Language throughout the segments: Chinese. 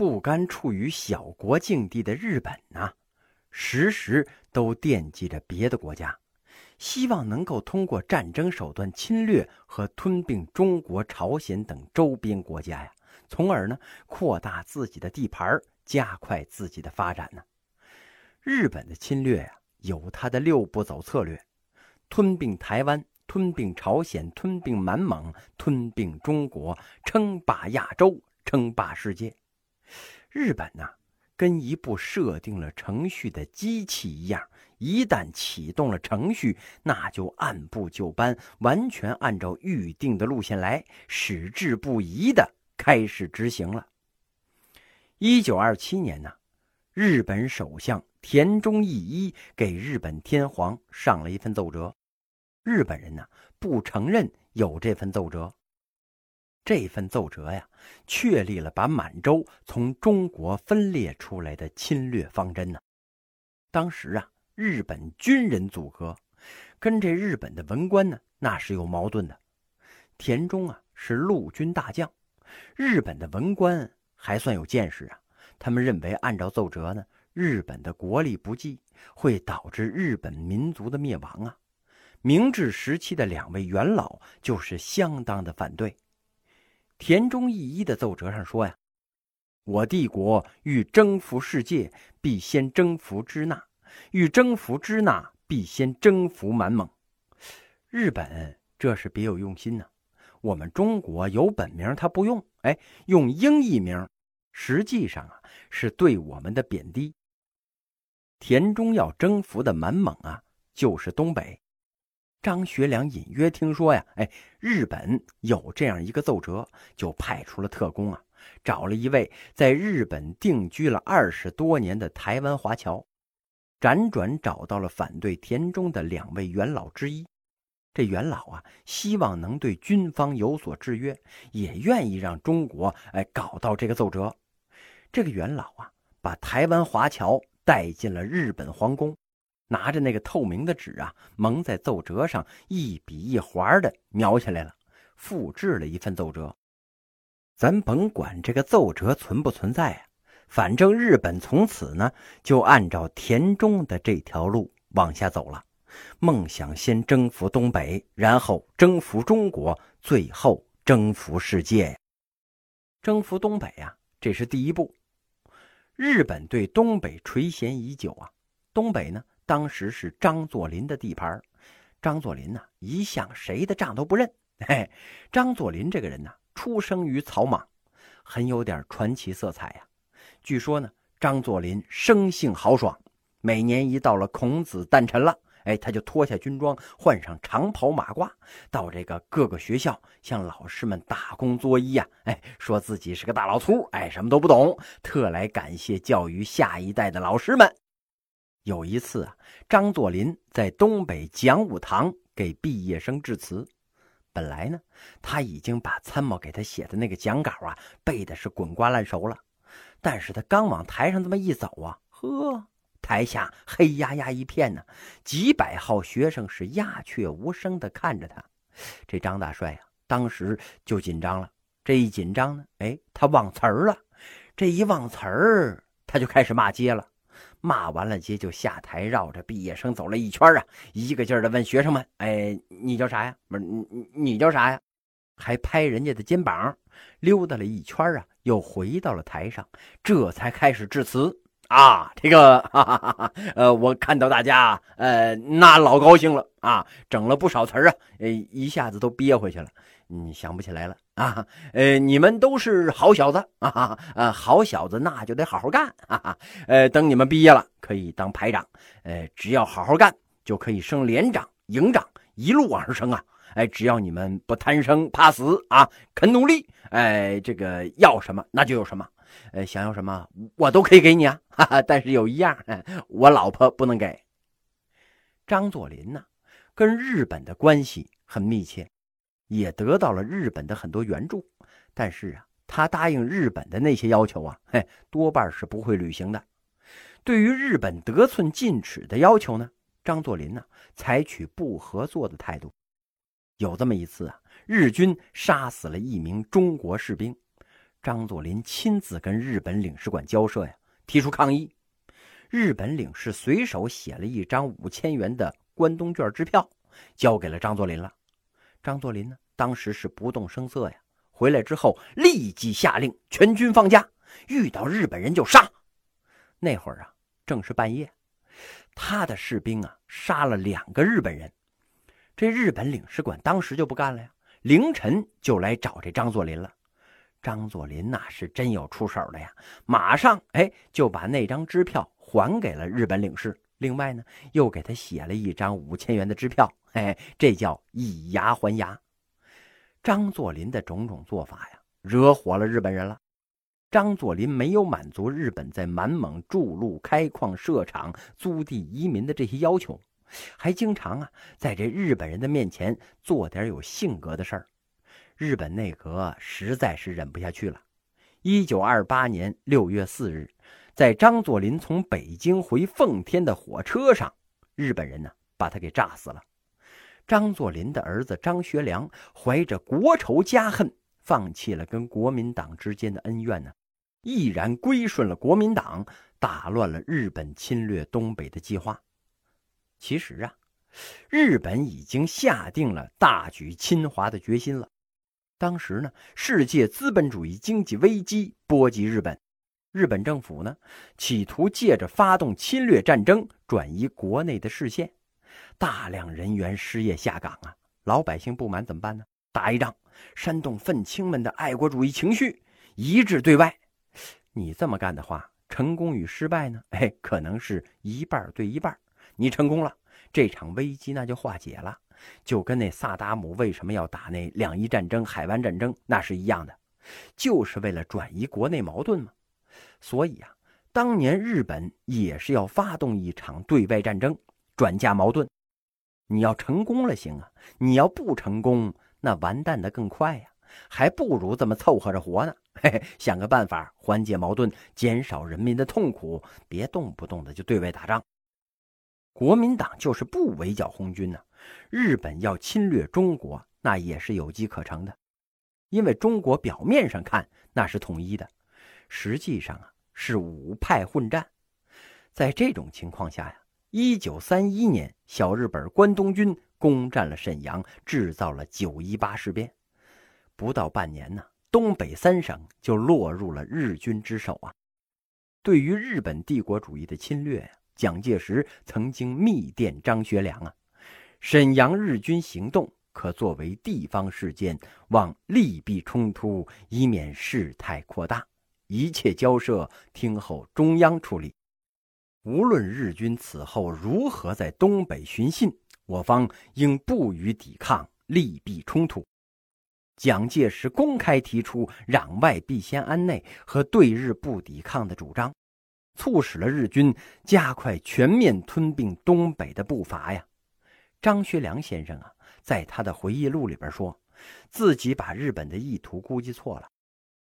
不甘处于小国境地的日本呢，时时都惦记着别的国家，希望能够通过战争手段侵略和吞并中国、朝鲜等周边国家呀，从而呢扩大自己的地盘，加快自己的发展呢。日本的侵略呀，有他的六步走策略：吞并台湾。吞并朝鲜，吞并满蒙，吞并中国，称霸亚洲，称霸世界。日本呐，跟一部设定了程序的机器一样，一旦启动了程序，那就按部就班，完全按照预定的路线来，矢志不移的开始执行了。一九二七年呢，日本首相田中义一给日本天皇上了一份奏折。日本人呢不承认有这份奏折。这份奏折呀，确立了把满洲从中国分裂出来的侵略方针呢。当时啊，日本军人组合跟这日本的文官呢，那是有矛盾的。田中啊是陆军大将，日本的文官还算有见识啊。他们认为，按照奏折呢，日本的国力不济，会导致日本民族的灭亡啊。明治时期的两位元老就是相当的反对。田中义一的奏折上说呀：“我帝国欲征服世界，必先征服支那；欲征服支那，必先征服满蒙。”日本这是别有用心呢。我们中国有本名，他不用，哎，用英译名，实际上啊是对我们的贬低。田中要征服的满蒙啊，就是东北。张学良隐约听说呀，哎，日本有这样一个奏折，就派出了特工啊，找了一位在日本定居了二十多年的台湾华侨，辗转找到了反对田中的两位元老之一。这元老啊，希望能对军方有所制约，也愿意让中国哎搞到这个奏折。这个元老啊，把台湾华侨带进了日本皇宫。拿着那个透明的纸啊，蒙在奏折上，一笔一划的描下来了，复制了一份奏折。咱甭管这个奏折存不存在啊，反正日本从此呢就按照田中的这条路往下走了，梦想先征服东北，然后征服中国，最后征服世界！征服东北呀，这是第一步。日本对东北垂涎已久啊，东北呢？当时是张作霖的地盘张作霖呢一向谁的账都不认。嘿，张作霖这个人呢，出生于草莽，很有点传奇色彩呀。据说呢，张作霖生性豪爽，每年一到了孔子诞辰了，哎，他就脱下军装，换上长袍马褂，到这个各个学校向老师们打工作揖呀，哎，说自己是个大老粗，哎，什么都不懂，特来感谢教育下一代的老师们。有一次啊，张作霖在东北讲武堂给毕业生致辞。本来呢，他已经把参谋给他写的那个讲稿啊背的是滚瓜烂熟了。但是他刚往台上这么一走啊，呵，台下黑压压一片呢，几百号学生是鸦雀无声的看着他。这张大帅啊，当时就紧张了。这一紧张呢，哎，他忘词儿了。这一忘词儿，他就开始骂街了。骂完了街，就下台，绕着毕业生走了一圈啊，一个劲儿的问学生们：“哎，你叫啥呀？不是你你你叫啥呀？”还拍人家的肩膀，溜达了一圈啊，又回到了台上，这才开始致辞啊。这个，哈哈哈哈呃，我看到大家，呃，那老高兴了啊，整了不少词儿啊，呃，一下子都憋回去了。你想不起来了啊？呃，你们都是好小子啊！啊，好小子，那就得好好干啊！呃，等你们毕业了，可以当排长。呃，只要好好干，就可以升连长、营长，一路往上升啊！哎，只要你们不贪生怕死啊，肯努力，哎，这个要什么那就有什么。呃，想要什么我都可以给你啊！哈哈，但是有一样，我老婆不能给。张作霖呢，跟日本的关系很密切。也得到了日本的很多援助，但是啊，他答应日本的那些要求啊，嘿，多半是不会履行的。对于日本得寸进尺的要求呢，张作霖呢，采取不合作的态度。有这么一次啊，日军杀死了一名中国士兵，张作霖亲自跟日本领事馆交涉呀，提出抗议。日本领事随手写了一张五千元的关东券支票，交给了张作霖了。张作霖呢，当时是不动声色呀。回来之后，立即下令全军放假，遇到日本人就杀。那会儿啊，正是半夜，他的士兵啊，杀了两个日本人。这日本领事馆当时就不干了呀，凌晨就来找这张作霖了。张作霖那是真有出手的呀，马上哎就把那张支票还给了日本领事，另外呢又给他写了一张五千元的支票，哎，这叫以牙还牙。张作霖的种种做法呀，惹火了日本人了。张作霖没有满足日本在满蒙筑路、开矿、设厂、租地、移民的这些要求。还经常啊，在这日本人的面前做点有性格的事儿，日本内阁实在是忍不下去了。一九二八年六月四日，在张作霖从北京回奉天的火车上，日本人呢把他给炸死了。张作霖的儿子张学良怀着国仇家恨，放弃了跟国民党之间的恩怨呢，毅然归顺了国民党，打乱了日本侵略东北的计划。其实啊，日本已经下定了大举侵华的决心了。当时呢，世界资本主义经济危机波及日本，日本政府呢，企图借着发动侵略战争转移国内的视线，大量人员失业下岗啊，老百姓不满怎么办呢？打一仗，煽动愤青们的爱国主义情绪，一致对外。你这么干的话，成功与失败呢？哎，可能是一半对一半。你成功了，这场危机那就化解了，就跟那萨达姆为什么要打那两伊战争、海湾战争那是一样的，就是为了转移国内矛盾嘛。所以啊，当年日本也是要发动一场对外战争，转嫁矛盾。你要成功了行啊，你要不成功，那完蛋的更快呀，还不如这么凑合着活呢。嘿嘿，想个办法缓解矛盾，减少人民的痛苦，别动不动的就对外打仗。国民党就是不围剿红军呢，日本要侵略中国，那也是有机可乘的，因为中国表面上看那是统一的，实际上啊是五派混战。在这种情况下呀，一九三一年，小日本关东军攻占了沈阳，制造了九一八事变，不到半年呢，东北三省就落入了日军之手啊。对于日本帝国主义的侵略呀。蒋介石曾经密电张学良啊，沈阳日军行动可作为地方事件，望利弊冲突，以免事态扩大。一切交涉听候中央处理。无论日军此后如何在东北寻衅，我方应不予抵抗，利弊冲突。蒋介石公开提出“攘外必先安内”和对日不抵抗的主张。促使了日军加快全面吞并东北的步伐呀。张学良先生啊，在他的回忆录里边说，自己把日本的意图估计错了。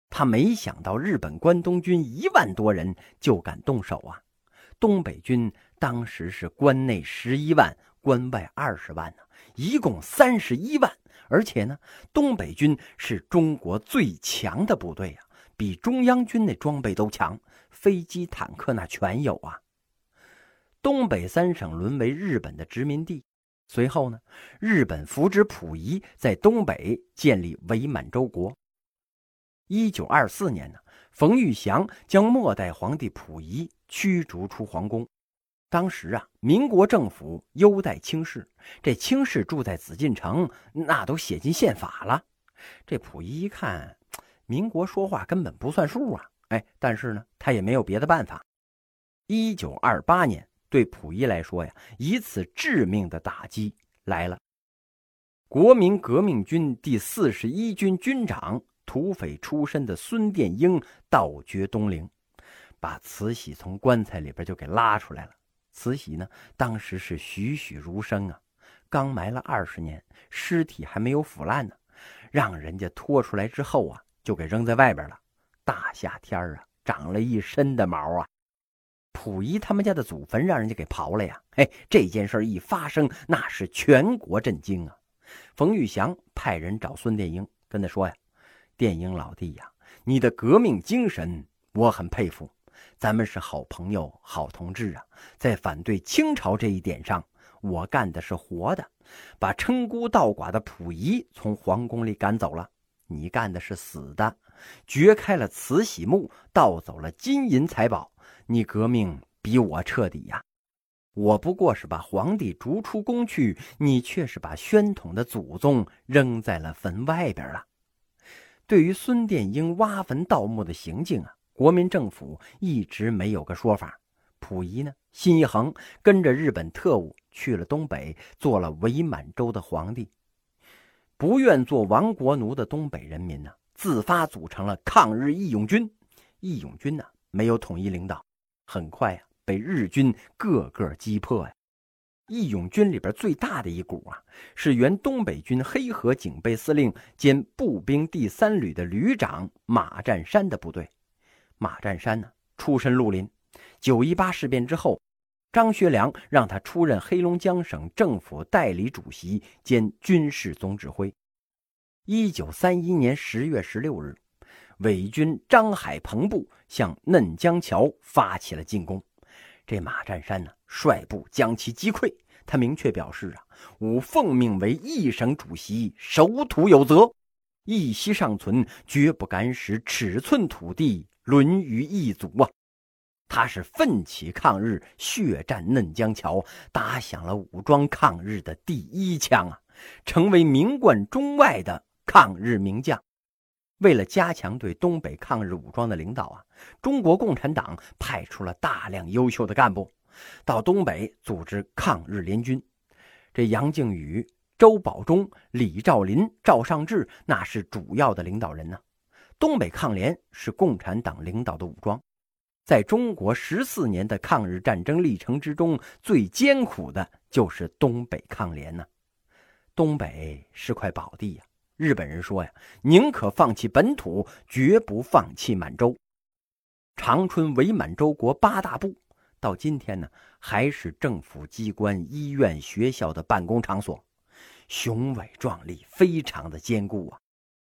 他没想到日本关东军一万多人就敢动手啊。东北军当时是关内十一万，关外二十万呢，一共三十一万。而且呢，东北军是中国最强的部队啊，比中央军那装备都强。飞机、坦克那全有啊！东北三省沦为日本的殖民地。随后呢，日本扶植溥仪在东北建立伪满洲国。一九二四年呢，冯玉祥将末代皇帝溥仪驱逐出皇宫。当时啊，民国政府优待清室，这清室住在紫禁城，那都写进宪法了。这溥仪一看，民国说话根本不算数啊！哎，但是呢，他也没有别的办法。一九二八年，对溥仪来说呀，一次致命的打击来了。国民革命军第四十一军军长、土匪出身的孙殿英盗掘东陵，把慈禧从棺材里边就给拉出来了。慈禧呢，当时是栩栩如生啊，刚埋了二十年，尸体还没有腐烂呢，让人家拖出来之后啊，就给扔在外边了。大夏天啊，长了一身的毛啊！溥仪他们家的祖坟让人家给刨了呀！哎，这件事一发生，那是全国震惊啊！冯玉祥派人找孙殿英，跟他说呀：“殿英老弟呀，你的革命精神我很佩服。咱们是好朋友、好同志啊！在反对清朝这一点上，我干的是活的，把称孤道寡的溥仪从皇宫里赶走了；你干的是死的，掘开了慈禧墓，盗走了金银财宝。你革命比我彻底呀！我不过是把皇帝逐出宫去，你却是把宣统的祖宗扔在了坟外边了。对于孙殿英挖坟盗墓的行径啊！国民政府一直没有个说法。溥仪呢，心一横，跟着日本特务去了东北，做了伪满洲的皇帝。不愿做亡国奴的东北人民呢，自发组成了抗日义勇军。义勇军呢，没有统一领导，很快呀，被日军个个击破呀。义勇军里边最大的一股啊，是原东北军黑河警备司令兼步兵第三旅的旅长马占山的部队。马占山呢，出身绿林。九一八事变之后，张学良让他出任黑龙江省政府代理主席兼军事总指挥。一九三一年十月十六日，伪军张海鹏部向嫩江桥发起了进攻。这马占山呢，率部将其击溃。他明确表示啊，吾奉命为一省主席，守土有责，一息尚存，绝不敢使尺寸土地。沦于异族啊！他是奋起抗日，血战嫩江桥，打响了武装抗日的第一枪啊！成为名冠中外的抗日名将。为了加强对东北抗日武装的领导啊，中国共产党派出了大量优秀的干部到东北组织抗日联军。这杨靖宇、周保中、李兆林、赵尚志，那是主要的领导人呢。东北抗联是共产党领导的武装，在中国十四年的抗日战争历程之中，最艰苦的就是东北抗联呢。东北是块宝地呀，日本人说呀，宁可放弃本土，绝不放弃满洲。长春伪满洲国八大部到今天呢，还是政府机关、医院、学校的办公场所，雄伟壮丽，非常的坚固啊。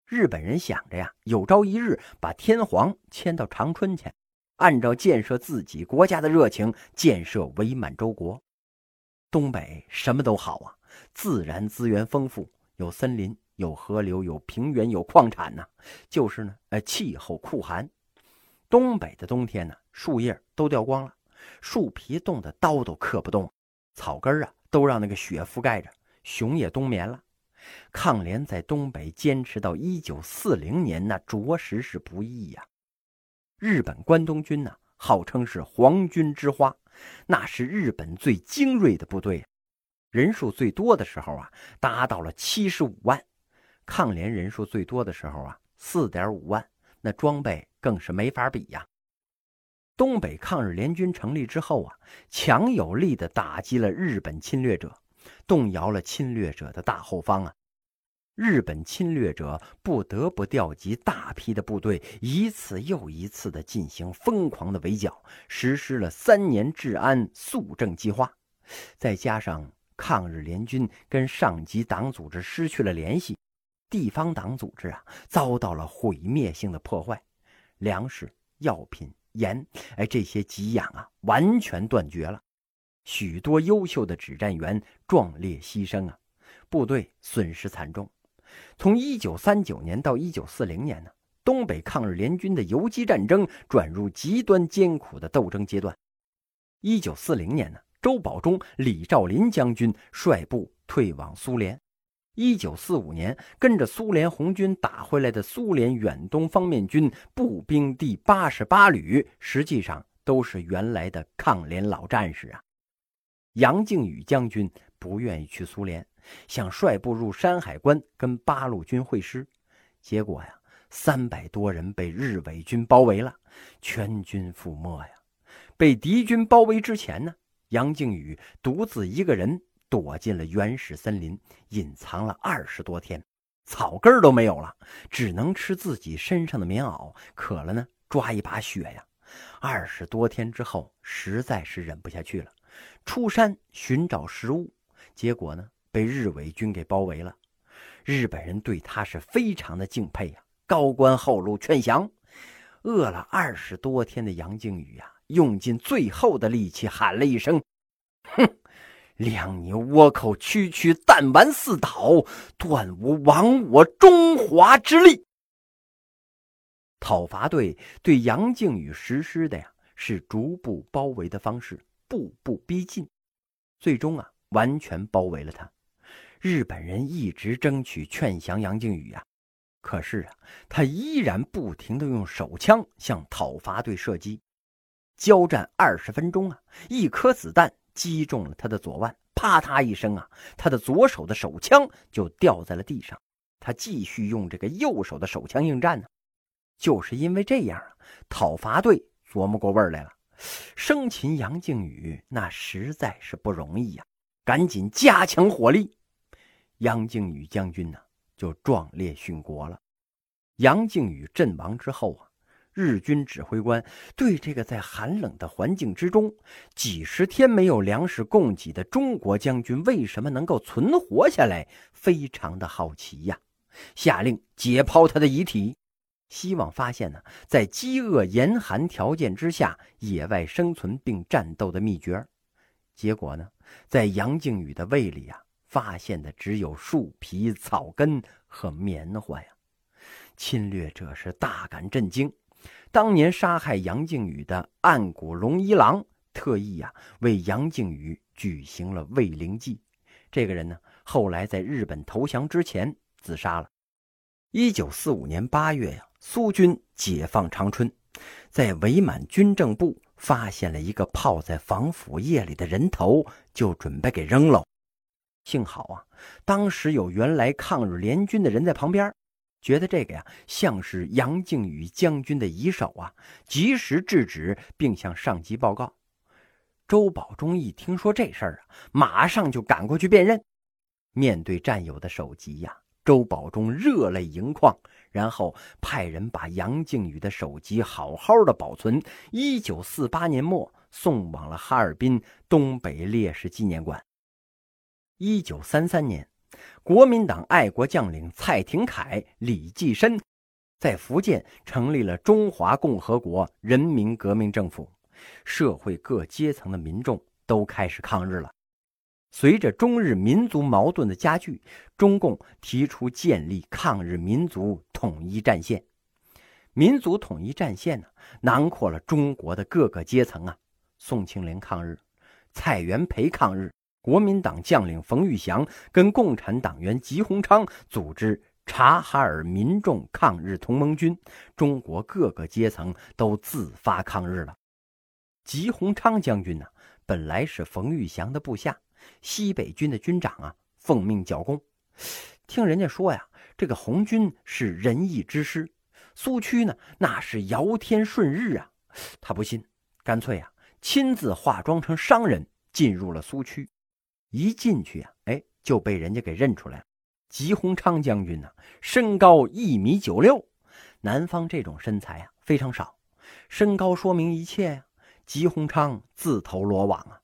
日本人想着呀，有朝一日把天皇迁到长春去，按照建设自己国家的热情建设伪满洲国。东北什么都好啊，自然资源丰富，有森林，有河流，有平原，有矿产呐。就是呢，呃，气候酷寒，东北的冬天呢，树叶都掉光了，树皮冻得刀都刻不动，草根啊都让那个雪覆盖着，熊也冬眠了。抗联在东北坚持到一九四零年，那着实是不易呀。日本关东军呢，号称是皇军之花，那是日本最精锐的部队，人数最多的时候啊，达到了七十五万。抗联人数最多的时候啊，四点五万，那装备更是没法比呀。东北抗日联军成立之后啊，强有力的打击了日本侵略者。动摇了侵略者的大后方啊！日本侵略者不得不调集大批的部队，一次又一次的进行疯狂的围剿，实施了三年治安肃正计划。再加上抗日联军跟上级党组织失去了联系，地方党组织啊遭到了毁灭性的破坏，粮食、药品、盐，哎，这些给养啊完全断绝了。许多优秀的指战员壮烈牺牲啊，部队损失惨重。从一九三九年到一九四零年呢，东北抗日联军的游击战争转入极端艰苦的斗争阶段。一九四零年呢，周保中、李兆林将军率部退往苏联。一九四五年，跟着苏联红军打回来的苏联远东方面军步兵第八十八旅，实际上都是原来的抗联老战士啊。杨靖宇将军不愿意去苏联，想率部入山海关跟八路军会师，结果呀，三百多人被日伪军包围了，全军覆没呀。被敌军包围之前呢，杨靖宇独自一个人躲进了原始森林，隐藏了二十多天，草根都没有了，只能吃自己身上的棉袄，渴了呢抓一把雪呀。二十多天之后，实在是忍不下去了。出山寻找食物，结果呢被日伪军给包围了。日本人对他是非常的敬佩呀，高官厚禄劝降，饿了二十多天的杨靖宇啊，用尽最后的力气喊了一声：“哼！谅你倭寇区区弹丸四岛，断无亡我中华之力。”讨伐队对杨靖宇实施的呀是逐步包围的方式，步步逼近，最终啊完全包围了他。日本人一直争取劝降杨靖宇啊。可是啊，他依然不停的用手枪向讨伐队射击，交战二十分钟啊，一颗子弹击中了他的左腕，啪嗒一声啊，他的左手的手枪就掉在了地上。他继续用这个右手的手枪应战呢。就是因为这样啊，讨伐队琢磨过味儿来了，生擒杨靖宇那实在是不容易呀，赶紧加强火力。杨靖宇将军呢？就壮烈殉国了。杨靖宇阵亡之后啊，日军指挥官对这个在寒冷的环境之中几十天没有粮食供给的中国将军为什么能够存活下来，非常的好奇呀，下令解剖他的遗体，希望发现呢，在饥饿严寒条件之下野外生存并战斗的秘诀。结果呢，在杨靖宇的胃里啊。发现的只有树皮、草根和棉花呀！侵略者是大感震惊。当年杀害杨靖宇的岸谷龙一郎，特意呀为杨靖宇举行了慰灵祭。这个人呢，后来在日本投降之前自杀了。一九四五年八月呀，苏军解放长春，在伪满军政部发现了一个泡在防腐液里的人头，就准备给扔了。幸好啊，当时有原来抗日联军的人在旁边，觉得这个呀像是杨靖宇将军的遗首啊，及时制止，并向上级报告。周保中一听说这事儿啊，马上就赶过去辨认。面对战友的首级呀，周保中热泪盈眶，然后派人把杨靖宇的首级好好的保存。一九四八年末，送往了哈尔滨东北烈士纪念馆。一九三三年，国民党爱国将领蔡廷锴、李济深在福建成立了中华共和国人民革命政府，社会各阶层的民众都开始抗日了。随着中日民族矛盾的加剧，中共提出建立抗日民族统一战线。民族统一战线呢，囊括了中国的各个阶层啊。宋庆龄抗日，蔡元培抗日。国民党将领冯玉祥跟共产党员吉鸿昌组织察哈尔民众抗日同盟军，中国各个阶层都自发抗日了。吉鸿昌将军呢，本来是冯玉祥的部下，西北军的军长啊，奉命剿共。听人家说呀，这个红军是仁义之师，苏区呢那是尧天顺日啊。他不信，干脆啊亲自化妆成商人进入了苏区。一进去呀，哎，就被人家给认出来了。吉鸿昌将军呢，身高一米九六，南方这种身材啊非常少，身高说明一切呀。吉鸿昌自投罗网啊，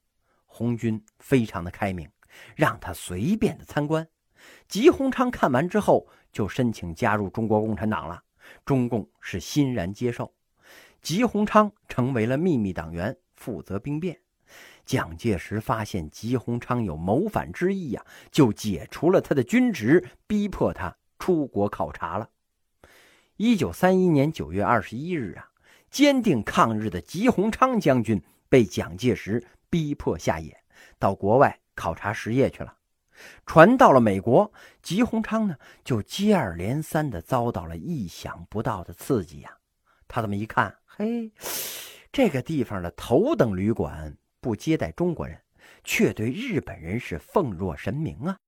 红军非常的开明，让他随便的参观。吉鸿昌看完之后，就申请加入中国共产党了。中共是欣然接受，吉鸿昌成为了秘密党员，负责兵变。蒋介石发现吉鸿昌有谋反之意呀，就解除了他的军职，逼迫他出国考察了。一九三一年九月二十一日啊，坚定抗日的吉鸿昌将军被蒋介石逼迫下野，到国外考察实业去了。传到了美国，吉鸿昌呢就接二连三的遭到了意想不到的刺激呀。他这么一看，嘿，这个地方的头等旅馆。不接待中国人，却对日本人是奉若神明啊！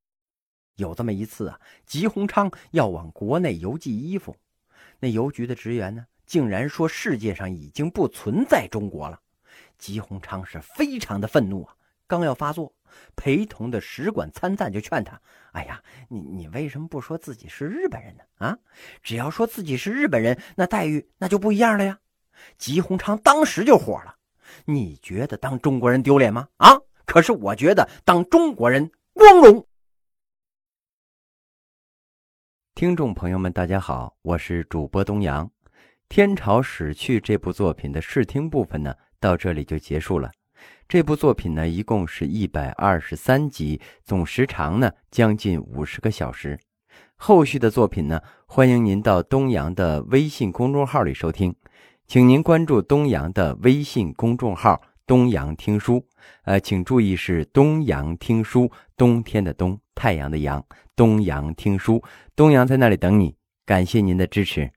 有这么一次啊，吉鸿昌要往国内邮寄衣服，那邮局的职员呢，竟然说世界上已经不存在中国了。吉鸿昌是非常的愤怒啊，刚要发作，陪同的使馆参赞就劝他：“哎呀，你你为什么不说自己是日本人呢？啊，只要说自己是日本人，那待遇那就不一样了呀！”吉鸿昌当时就火了。你觉得当中国人丢脸吗？啊！可是我觉得当中国人光荣。听众朋友们，大家好，我是主播东阳。天朝史去》这部作品的试听部分呢，到这里就结束了。这部作品呢，一共是一百二十三集，总时长呢将近五十个小时。后续的作品呢，欢迎您到东阳的微信公众号里收听，请您关注东阳的微信公众号“东阳听书”。呃，请注意是“东阳听书”，冬天的冬，太阳的阳，东阳听书，东阳在那里等你。感谢您的支持。